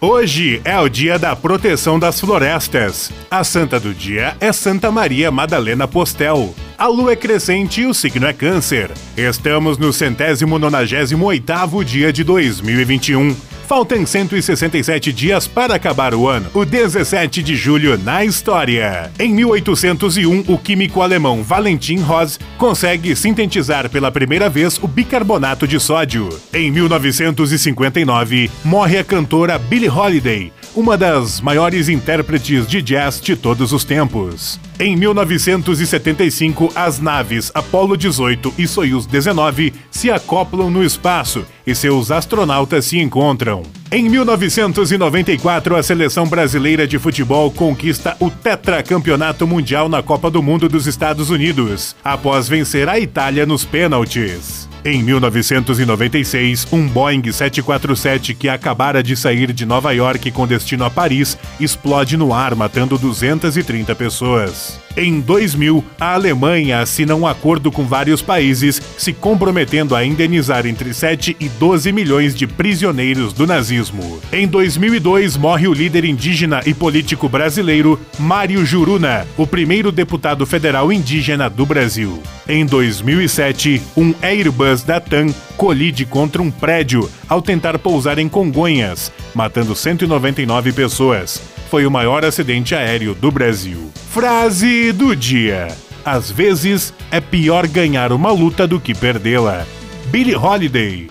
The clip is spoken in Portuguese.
Hoje é o dia da proteção das florestas. A santa do dia é Santa Maria Madalena Postel. A lua é crescente e o signo é câncer. Estamos no centésimo nonagésimo oitavo dia de 2021. Faltam 167 dias para acabar o ano. O 17 de julho na história. Em 1801, o químico alemão Valentin Ross consegue sintetizar pela primeira vez o bicarbonato de sódio. Em 1959, morre a cantora Billie Holiday, uma das maiores intérpretes de jazz de todos os tempos. Em 1975, as naves Apollo 18 e Soyuz 19 se acoplam no espaço e seus astronautas se encontram. Em 1994, a seleção brasileira de futebol conquista o tetracampeonato mundial na Copa do Mundo dos Estados Unidos, após vencer a Itália nos pênaltis. Em 1996, um Boeing 747 que acabara de sair de Nova York com destino a Paris explode no ar, matando 230 pessoas. Em 2000, a Alemanha assina um acordo com vários países, se comprometendo a indenizar entre 7 e 12 milhões de prisioneiros do nazismo. Em 2002, morre o líder indígena e político brasileiro Mário Juruna, o primeiro deputado federal indígena do Brasil. Em 2007, um Airbus da TAM colide contra um prédio ao tentar pousar em Congonhas, matando 199 pessoas. Foi o maior acidente aéreo do Brasil. Frase do dia: Às vezes é pior ganhar uma luta do que perdê-la. Billie Holiday